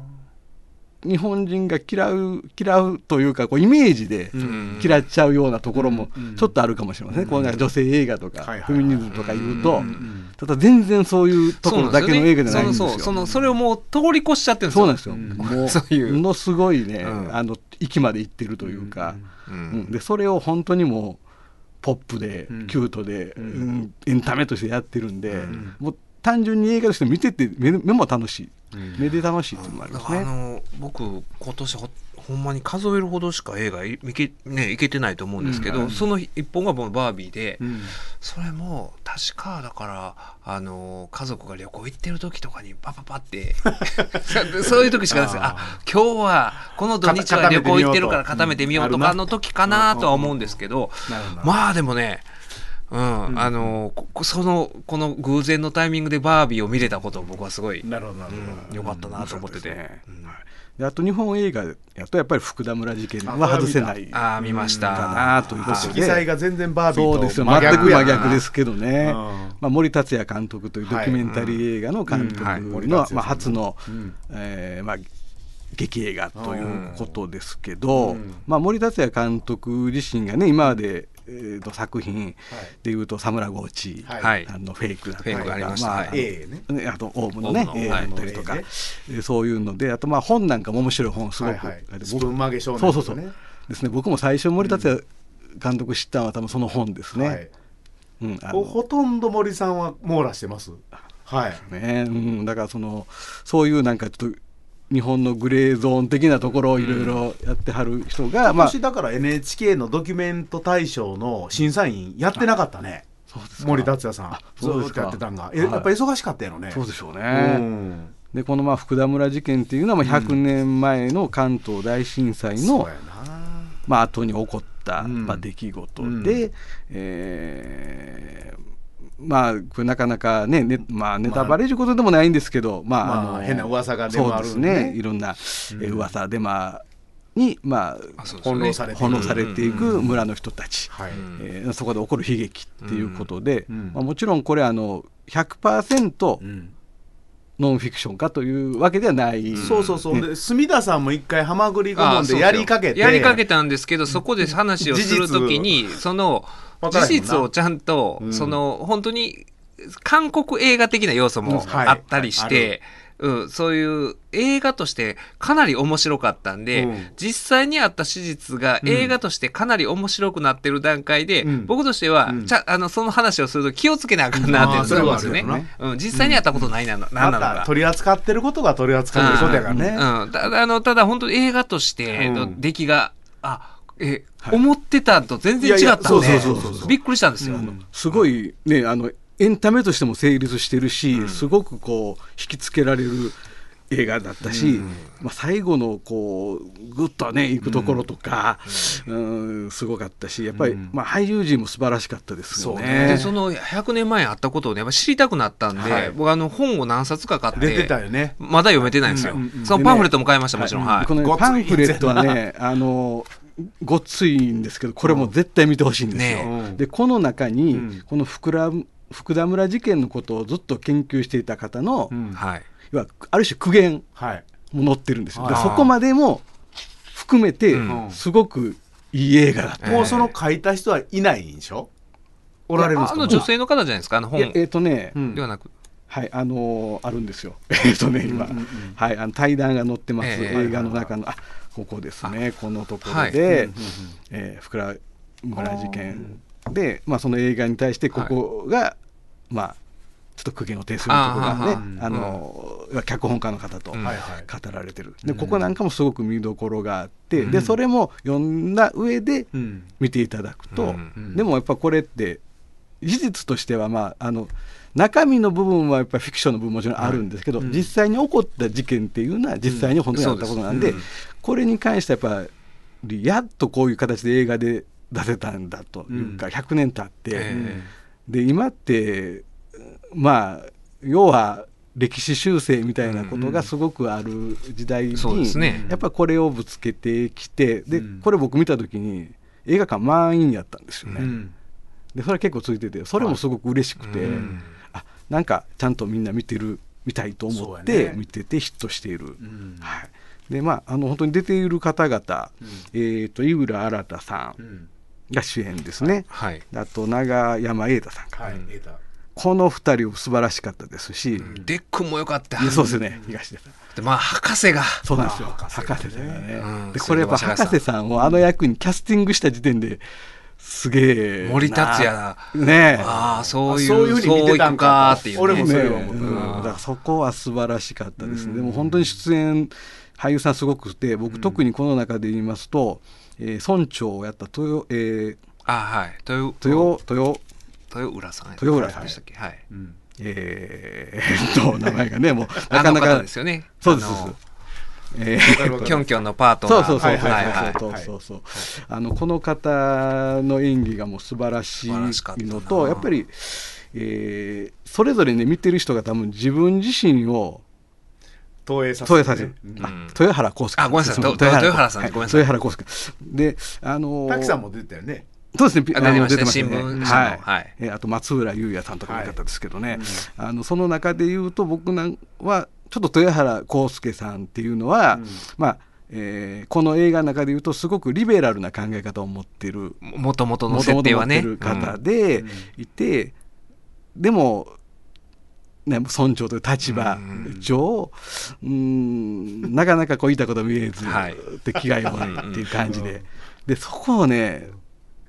日本人が嫌う嫌うというかこうイメージでうん。嫌っちゃうようなところもうん。ちょっとあるかもしれませんね、こうなんか女性映画とか、フェミニズムとか言うと、うんただ全然そういうところだけの映画じゃないんですよ。そうそうそのそれをもう通り越しちゃってるんですよ。そうなんですよ、うん。もうそういう。ものすごいね、うん。あの域まで行ってるというか、ううん。ん。でそれを本当にもうポップで、うん。キュートで、うん。うんエンタメとしてやってるんで、ん。もう単純に映画として見てて目目も楽しい、うん。目で楽しいっていうのもありだますね。あの僕今年ほほんまに数えるほどしか映画い見けねいけてないと思うんですけど、うん。その一本がもうバービーで、うん。それも確かだからあの家族が旅行行ってる時とかにパパパって *laughs* そういう時しかないですよ。あ今日はこの土日は旅行行ってるから固めてみようとかの時かなとは思うんですけどまあでもねうん、あのここそのこの偶然のタイミングでバービーを見れたことを僕はすごい、なるほどなるほうん、よかったなと思ってて、ね。うんであと日本映画やとやっぱり福田村事件は外せないかああ見ました。なということ色彩で。が全然バービーとそうですよ。全く真逆ですけどね、うん。まあ、森達也監督というドキュメンタリー映画の監督の、まあ、初の、うんえーまあ、劇映画ということですけど、うん。まあ、森達也監督自身がね今まで、えーと作品でいうと「サムラゴーチ」はい。はいあのフェイクだったりとかまあね。ねあとオウムのねムの。A だったりとか、そういうのであとまあ本なんかも面白い本すごく、はいはい。スプーン曲げ少年そうそうそうですね。僕も最初森達也監督知ったのは多分その本ですね。はい。うんほとんど森さんは網羅してます。はい。ね。うん、だからそのそういうなんかちょっと日本のグレーゾーン的なところをいろいろやってはる人が、今まあ年だから NHK のドキュメント大賞の審査員やってなかったね。森達也さん。あずそうですか。ーっとやってたんが。えはい。やっぱ忙しかったやろね。そうでしょううね。ん。でこのまあ福田村事件っていうのはまあ100年前の関東大震災の、そうやな。まあ後に起こった、うん。まあ、出来事で、うん。えーまあこれなかなかねね、まあ、ネタバレいうことでもないんですけど、まあまああの変な噂が出回るね。ね。いろんな、えー噂デマに、まあ、あそうですよね。翻弄されていく村の人たち、そこで起こる悲劇っていうことで、うん。まあ、もちろんこれあの100%うんノンフィクションかというわけではない、そうそうそう、ね。で隅田さんも一回ハマグリ顧問でやりかけて。やりかけたんですけどそこで話をするときにその事実をちゃんと、うん。その本当に韓国映画的な要素もはい。あったりして、うん、そういう映画としてかなり面白かったんで、うん。実際にあった史実が映画としてかなり面白くなってる段階で、うん。僕としては、うん。ちゃあのその話をすると気をつけなあかんなっていうんですよねあーそれはあるよ。うん、実際にあったことないなの、なんなのか。取り扱ってることが取り扱ってることやからね、うん。うん。ただあのただ本当に映画としてのうん。出来が、あえ、はい。思ってたと全然違ったんでびっくりしたんですよ。うん。すごいねあのエンタメとしても成立してるし、すごくこう引きつけられる映画だったし、まあ、最後のこうグッとね行くところとか、うん。すごかったしやっぱり、うん。まあ、俳優陣も素晴らしかったですよそうね。でその100年前あったことをねやっぱ知りたくなったんで、はい。僕あの本を何冊か買って出てたよね。まだ読めてないんですよ、うんうんうん。そのパンフレットも買いました、もちろん、はい。このパンフレットはね *laughs* あのごっついんですけどこれも絶対見てほしいんですよ。ねうんでこの中に、うん。この福田福田村事件のことをずっと研究していた方の、うん。はい。いわある種苦言はい。も載ってるんですよ。であー。そこまでも含めて、うん。すごくいい映画だった。もうその書いた人はいないんでしょ？おられるんですか？あの女性の方じゃないですか？あの本いやえっ、とね、うん。ではなく、はい、あのーあるんですよ。*laughs* えっとね、今、はい、あの対談が載ってます、ええ。映画の中の、あ、ここですね、このところはい。で、えー福良村事件で、まあ、その映画に対して、ここが、まあ。ちょっと苦言を呈するところがはね、あのー脚本家の方とうん。語はいはい。られてる。で、ここなんかもすごく見どころがあって、で、それも読んだ上でうん。見ていただくと、うん。でもやっぱこれって事実としてはまああの中身の部分はやっぱりフィクションの部分もちろんあるんですけど、実際に起こった事件っていうのは実際に本当にあったことなんで,、そうです。これに関してはやっぱりやっとこういう形で映画で出せたんだというか、100年経って、えで今ってまあ要は歴史修正みたいなことがすごくある時代に、そうですね。やっぱこれをぶつけてきてで、うん。これ僕見た時に映画館満員やったんですよね。うん。でそれは結構ついててそれもすごく嬉しくて、うん。あなんかちゃんとみんな見てる見たいと思って見ててヒットしている。ん。はい。でまあ、あの本当に出ている方々、えー、と井浦新さうんんが主演ですね、はい。あと長山瑛太さんか、はいこの2人素晴らしかったですし、デックンも良かった。そうですね。東出さん。でまあ博士が。そうなんですよ。あ博博士が士さんがね、うん。でこれやっぱ博士さんをあの役にキャスティングした時点ですげえな。森達也ねえ。ああそういうあそういうふうに見てたんかっていう、ね、俺もそねれは思った。うん。だからそこは素晴らしかったですね、うん。でも本当に出演俳優さんすごくて僕特にこの中で言いますと、えー村長をやった豊,、えー、あはい。豊豊豊豊浦さん豊浦さんでしたっけ？はい。うん。えー、と *laughs* 名前がねもうなかなか。ですよね。そうですあのそうです。えーキョンキョンのパートナー。そうそうそう。そうはいはいはい。そうそうそうあのこの方の演技がもう素晴らしいのとやっぱり、えーそれぞれね見てる人が多分自分自身を投影させて豊さん、うん。あ豊原康介。あごめんなさい。と豊豊原さんはい。ごめんなさい。豊原康介。であのー滝さんも出てたよね。そうですね、ピあ出てましたね。新聞はい。はい。えーあと松浦優也さんとかの方ですけどね、はい。あのその中で言うと僕なんはちょっと豊原康介さんっていうのは、うん。まあえーこの映画の中で言うとすごくリベラルな考え方を持ってる。もともとのもともと持って設定はねる方でいて、でも、ね、村長という立場上、うん、なかなかこう言いたこと見えず、はい。って気が弱いっていう感じで、でそこをね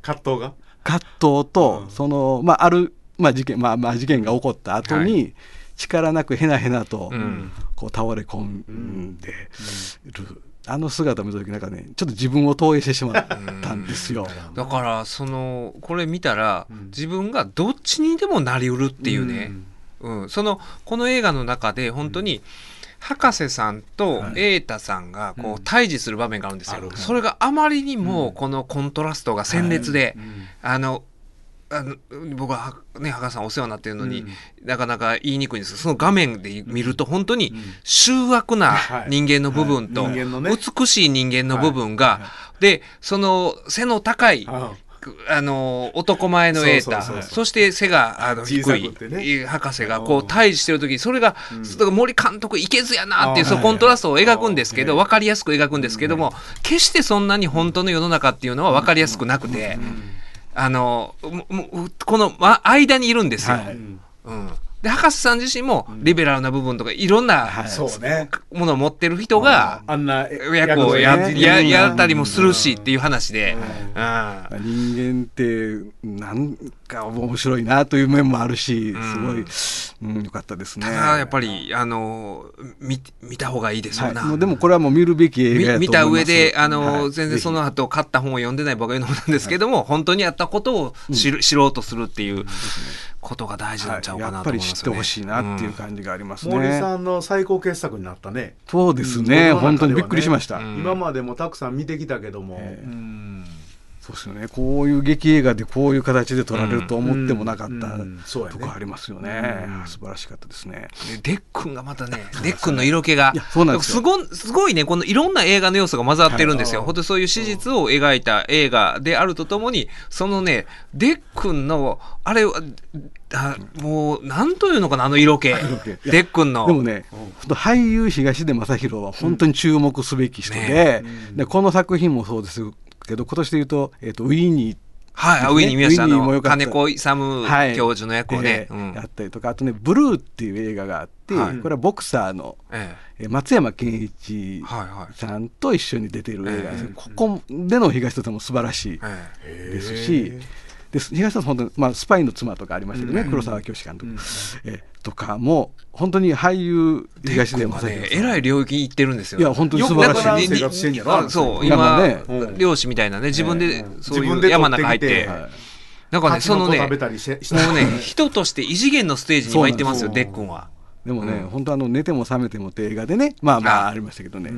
葛藤が？葛藤と、そのまあある、まあ、事件まあまあ事件が起こった後に、は力なくへなへなと、うん。こう倒れ込んでる、あの姿を見た時なんかねちょっと自分を投影してしまったんですよ。だからそのこれ見たら、自分がどっちにでもなりうるっていうね、うんそのこの映画の中で本当に、博士さんと瑛太さんがこう対峙する場面があるんですよ、それがあまりにもこのコントラストが鮮烈で、あのあの僕はね博士さんお世話になってるのに、なかなか言いにくいんですその画面で見ると本当に醜悪な人間の部分と美しい人間の部分が、でその背の高いああの男前の瑛太そうそして背があの低い、てね。博士がこう対峙してる時それが、だから森監督いけずやなっていうそのコントラストを描くんですけど分かりやすく描くんですけども決してそんなに本当の世の中っていうのは分かりやすくなくてあのこのま間にいるんですよ。はい。うんで博士さん自身もリベラルな部分とかいろんなはい。そうね。ものを持ってる人があんな役をやね。やうんやったりもするしっていう話で。うん。人間ってなんか面白いなという面もあるしすごい、うんよかったですね。ただやっぱりあの見見た方がいいですよな、はい、でもこれはもう見るべき映画みやと思います。見た上であの、はい全然その後買った本を読んでない僕が言うのもなんですけども、本当にあったことを知る、知ろうとするっていうことが大事なんちゃうかなね。知ってほしいなっていう感じがありますね。森さんの最高傑作になったね。そうですね、ね。本当にびっくりしました。うん。今までもたくさん見てきたけども。ええ。うんそうですよね。こういう劇映画でこういう形で撮られると思ってもなかった、とこありますよね、うん素晴らしかったですね。でデックンがまた *laughs* ね、デックンの色気が。そうなんですよ。ごすごいね、このいろんな映画の要素が混ざってるんですよ。はい本当にそういう史実を描いた映画であるとともに、そのね、デックンの、あれは、あもう、なんというのかな、あの色気。気。デックンの。でもね、本当俳優東出昌大は本当に注目すべき人で,、でこの作品もそうですけど今年で言うと,、えー、とウィーニー。はい、ね Winny 見ました。金子勇はい。教授の役をね。えうん。えやったりとかあとね「ブルー」っていう映画があって、はい。これはボクサーのええ。松山ケンイチえはいはい。さんと一緒に出てる映画です、ええ。ここでの東田さんも素晴らしいえですし、です東田さん本当に、まあ、スパイの妻とかありましたけどね、黒沢清監督、えとかも本当に俳優え東出えらい領域に行ってるんですよ。いや本当に素晴らしい。生活してんやろあそう、今、あね。うん漁師みたいなね、自分で、そういう山の中入って。なんかね、そのね、もうね、人として異次元のステージに今行ってますよ、デックンは。でもね、うん。本当あの寝ても覚めてもって映画でねまあまああありましたけどね、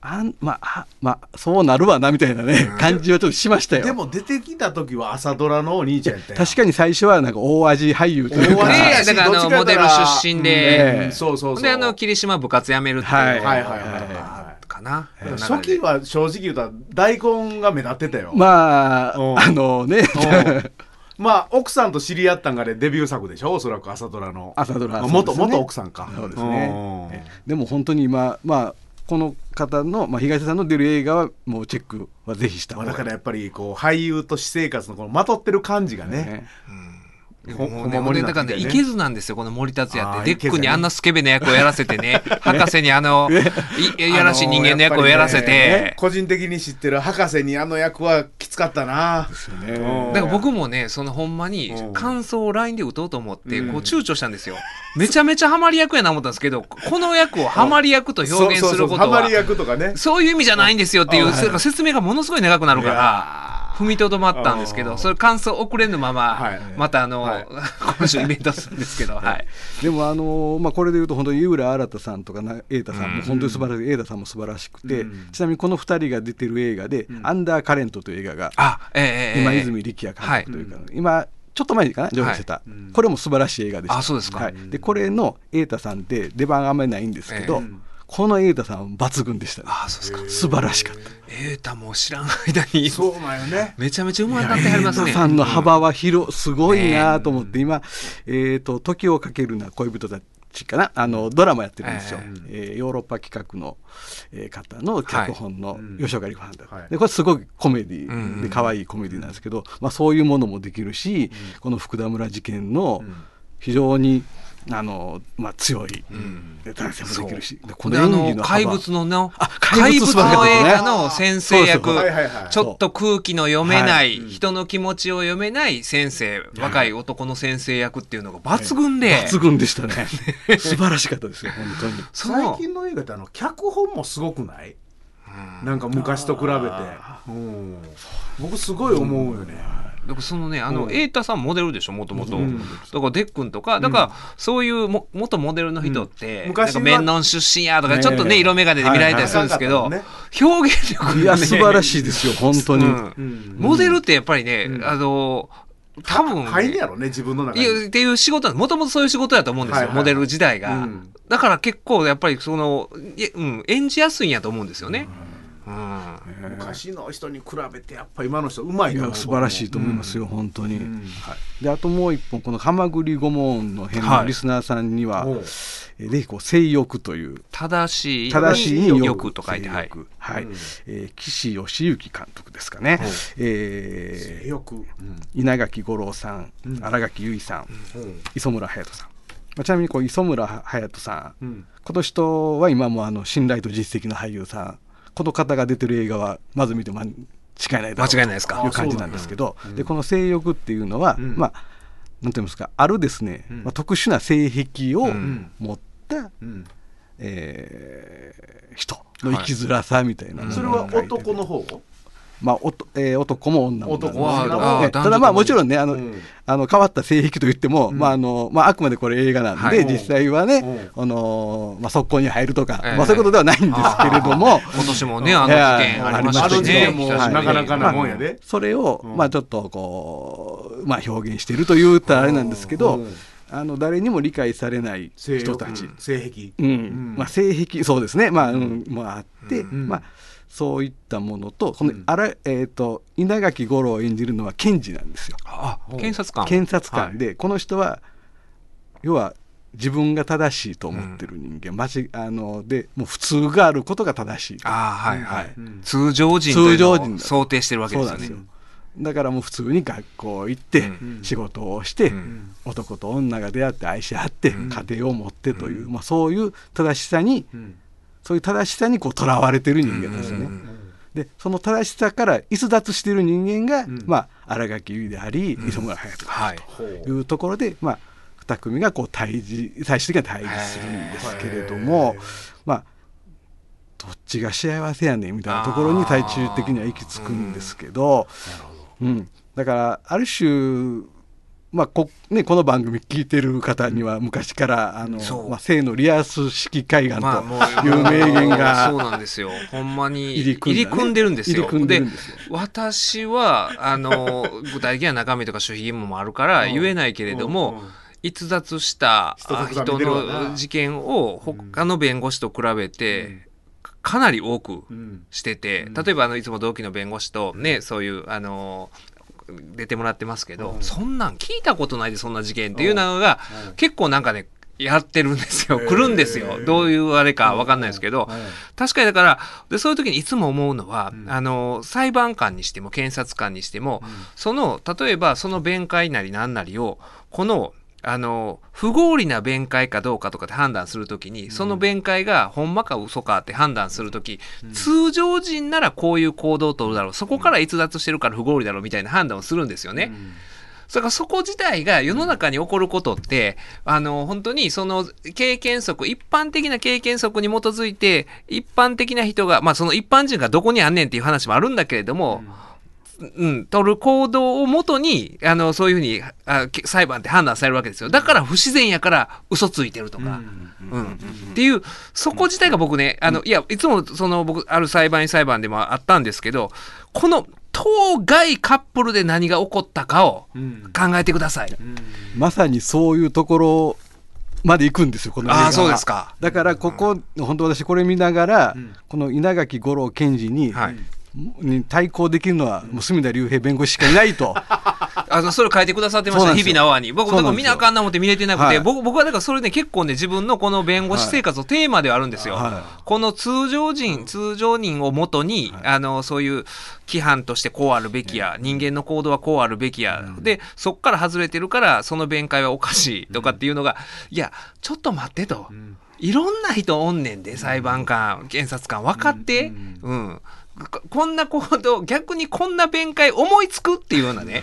あんまああまあそうなるわなみたいなね、感じはちょっとしましたよ。でも出てきた時は朝ドラのお兄ちゃんやったやん。確かに最初はなんか大味俳優というか。大味だからあの、モデル出身うん。で、うんそうそうそう。で、あの、霧島部活やめるっていうはい。のはいはいはいはかな。い初期は正直言うたら大根が目立ってたよ。まあうん。あのねうんまあ奥さんと知り合ったんがねデビュー作でしょ？おそらく朝ドラの。朝ドラあ元元奥さんか。そうですね。でも本当に今まあこの方の、まあ、東出さんの出る映画はもうチェックはぜひしたまあ、方が。いいだからやっぱりこう俳優と私生活のこのまとってる感じがね。ね。ほもうね、ほんまにでだからね、いけずなんですよ、この森達也って。デックにあんなスケベな役をやらせてね、*laughs* 博士にあの、いいやらしい人間の役をやらせて、個人的に知ってる博士にあの役はきつかったな。うん。だから僕もね、そのほんまにうん。感想を LINE で打とうと思って、うん。こう躊躇したんですよ。めちゃめちゃハマり役やな思ったんですけど、この役をハマり役と表現することはそうそうそうハマり、役とかね。そういう意味じゃないんですよっていう、説明がものすごい長くなるかいら、や踏みとどまったんですけど、うんそれ感想遅れぬままはい、またあのはい、*laughs* 今週イベントするんですけど、*laughs* はい。でもあのまあ、これでいうと本当に井浦新さんとかな瑛太さんも本当に素晴らしい瑛太さんも素晴らしくて、うん。ちなみにこの2人が出てる映画で「アンダーカレント」という映画があ、え今泉力也監督というか、今ちょっと前かな上映してた、うん。これも素晴らしい映画でした。あそうですか。はい、でこれの瑛太さんって出番あんまりないんですけど、ええ。この瑛太さんは抜群でしたね。あ、そうですか。素晴らしかったエータも知らん間に、そうなんよね。めちゃめちゃうまいなってはりますね。さんの幅は広すごいなと思って、今、えーと「時をかけるな恋人たち」かな。あのドラマやってるんですよ、えーヨーロッパ企画の、えー方の脚本の吉岡里帆さんだ、はい。でこれすごいコメディうんうんで可愛いコメディなんですけど、まあ、そういうものもできるし、この福田村事件の非常にあの、まあ、強い。男性もできるし、でこであの演技の幅怪物ののあ怪怪物物の映画の先生役。はいはいはいちょっと空気の読めな、はい。人の気持ちを読めない先生。若い男の先生役っていうのが抜群で、抜群でしたね。*laughs* 素晴らしかったですよ本当に。最近の映画ってあの脚本もすごくない？なんか昔と比べて。うん。僕すごい思うよねだからそのねあのうん。瑛太さんモデルでしょもともとうん。だからデックンとかだからそういうも元モデルの人って、うん。昔はなんかメンノン出身やとかね。ちょっとね色眼鏡で見られたりするんですけど、表現力がね。いや素晴らしいですよ本当に、モデルってやっぱりね、うん。あの多分、ね、入んねやろね自分の中にいやっていう仕事もともとそういう仕事だと思うんですよ、はいはいモデル時代が、うん。だから結構やっぱりその、いやうん、演じやすいんやと思うんですよね、うん昔の人に比べてやっぱ今の人うまいと思ういや素晴らしいと思いますよ、本当に、ん。はい、であともう一本この「はまぐり顧問」の辺はい。のリスナーさんには、おう。えーぜひこう性欲という正しい正しいに欲と書いて、はい、はい。うん。えー岸義行監督ですかね、えーよくうん。稲垣吾郎さんうん。新垣結衣さん、うん。磯村勇斗さん、まあ、ちなみにこう磯村勇斗さん、うん。この人は今もあの信頼と実績の俳優さんこの方が出てる映画はまず見ても間違いないだろう間違いないですか？という感じなんですけど、でこの性欲っていうのは、うん。まあなんていうんですかあるですね、うん。まあ、特殊な性癖をうん。持った、うん。えー人の生きづらさみたいなそれは男の方まあおとえー男も女も男もあーえただまあもちろんねあの、うん。あの変わった性癖といっても、うん。まああのまあ、あくまでこれ映画なんで、はい。実際はね、うあのまあ、速攻に入るとか、ええ。まあ、そういうことではないんですけれども、今年もねあの事件ありましたね。はい。なかなかなもんやで。それを、うん。まあ、ちょっとこう、まあ、表現していると言ったらあれなんですけど、うん。あの誰にも理解されない人たち、性癖。うん。うん。まあ、性癖そうですね、まあうん。まあ、あって、ん。まあ、そういったものとこの、うん。あらえー、と稲垣吾郎を演じるのは検事なんですよ。あ検察官。検察官。で、この人は要は自分が正しいと思ってる人間、間違あのでもう普通があることが正しいああはいはい、うん。通常人というのを通常人だ想定してるわけですよね。そうなんですよ。だからもう普通に学校行って、うん。仕事をして、うん。男と女が出会って愛し合って、うん。家庭を持ってという、うまあ、そういう正しさにそういう正しさにこうとらわれてる人間ですよね。うんでその正しさから逸脱している人間が、ん。まあ、新垣結衣であり、うん。磯村隼人であはい。るというところで、まあ、2組がこう対峙最終的には対峙するんですけれども、まあ、どっちが幸せやねんみたいなところに最終的には行き着くんですけど、うん、だからある種、まあこね、この番組聞いてる方には昔からあの、まあ、性のリアス式海岸という名言が、そうなんですよ。ほんまに入り組んでるんですよ。で私はあの具体的な中身とか守秘義務もあるから言えないけれども、逸脱した人の事件を他の弁護士と比べてかなり多くしてて、例えばあのいつも同期の弁護士とね、そういうあの出てもらってますけど、そんなん聞いたことないでそんな事件っていうのが結構なんかねやってるんですよ、来るんですよ。どういうあれかわかんないですけど、確かにだからでそういう時にいつも思うのは、あの裁判官にしても検察官にしても、その例えばその弁解なり何なりをこのあの不合理な弁解かどうかとかって判断するときに、その弁解がほんまか嘘かって判断するとき、通常人ならこういう行動を取るだろう。そこから逸脱してるから不合理だろうみたいな判断をするんですよね。それからそこ自体が世の中に起こることって、あの、本当にその経験則、一般的な経験則に基づいて、一般的な人が、まあその一般人がどこにあんねんっていう話もあるんだけれども、うん、取る行動をもとに、あの、そういうふうにあけ裁判って判断されるわけですよ。だから不自然やから嘘ついてるとか、うん。っていう、そこ自体が僕ね、あの、いや、いつもその僕、ある裁判員裁判でもあったんですけど、この当該カップルで何が起こったかを考えてください。まさにそういうところまで行くんですよ、この映画そうですか。だからここ、本当私これ見ながら、この稲垣吾郎検事に,、はいに対抗できるのは、もう隅田隆平弁護士しかいないと。*laughs* あのそれを書いてくださってました、日々の泡に。僕、だから見なあかんな思って見れてなくて、はい。僕僕はだからそれね、結構ね、自分のこの弁護士生活のテーマではあるんですよ。はこの通常人、通常人をもとに、あの、そういう規範としてこうあるべきや、人間の行動はこうあるべきや、で、そっから外れてるから、その弁解はおかしいとかっていうのが、いや、ちょっと待ってと。いろんな人おんねんで、裁判官、検察官、分かって、うん。ここんな行動、逆にこんな弁解思いつくっていうようなね。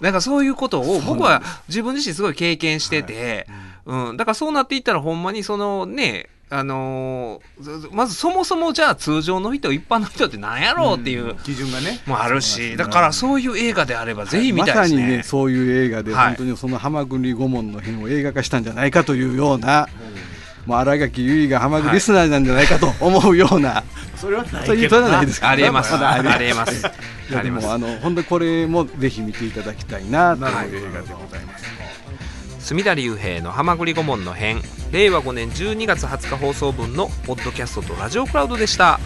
なんかそういうことを僕は自分自身すごい経験してて、うん、だからそうなっていったらほんまにそのね、あのーずまずそもそもじゃあ通常の人、一般の人って何やろうっていう、基準がね。もあるし、だからそういう映画であればぜひ見またいですね。さにね、そういう映画で、はい。本当にその浜栗顧問の辺を映画化したんじゃないかというような、もう新垣結衣が浜栗リスナーなんじゃないかと *laughs* 思うような、それはないそういうけどなことはないですありえます。まだあありえます。いやでもあの本当にこれもぜひ見ていただきたいなという映画でございます。隅田隆平の浜栗顧問の編令和5年12月20日放送分のポッドキャストとラジオクラウドでした。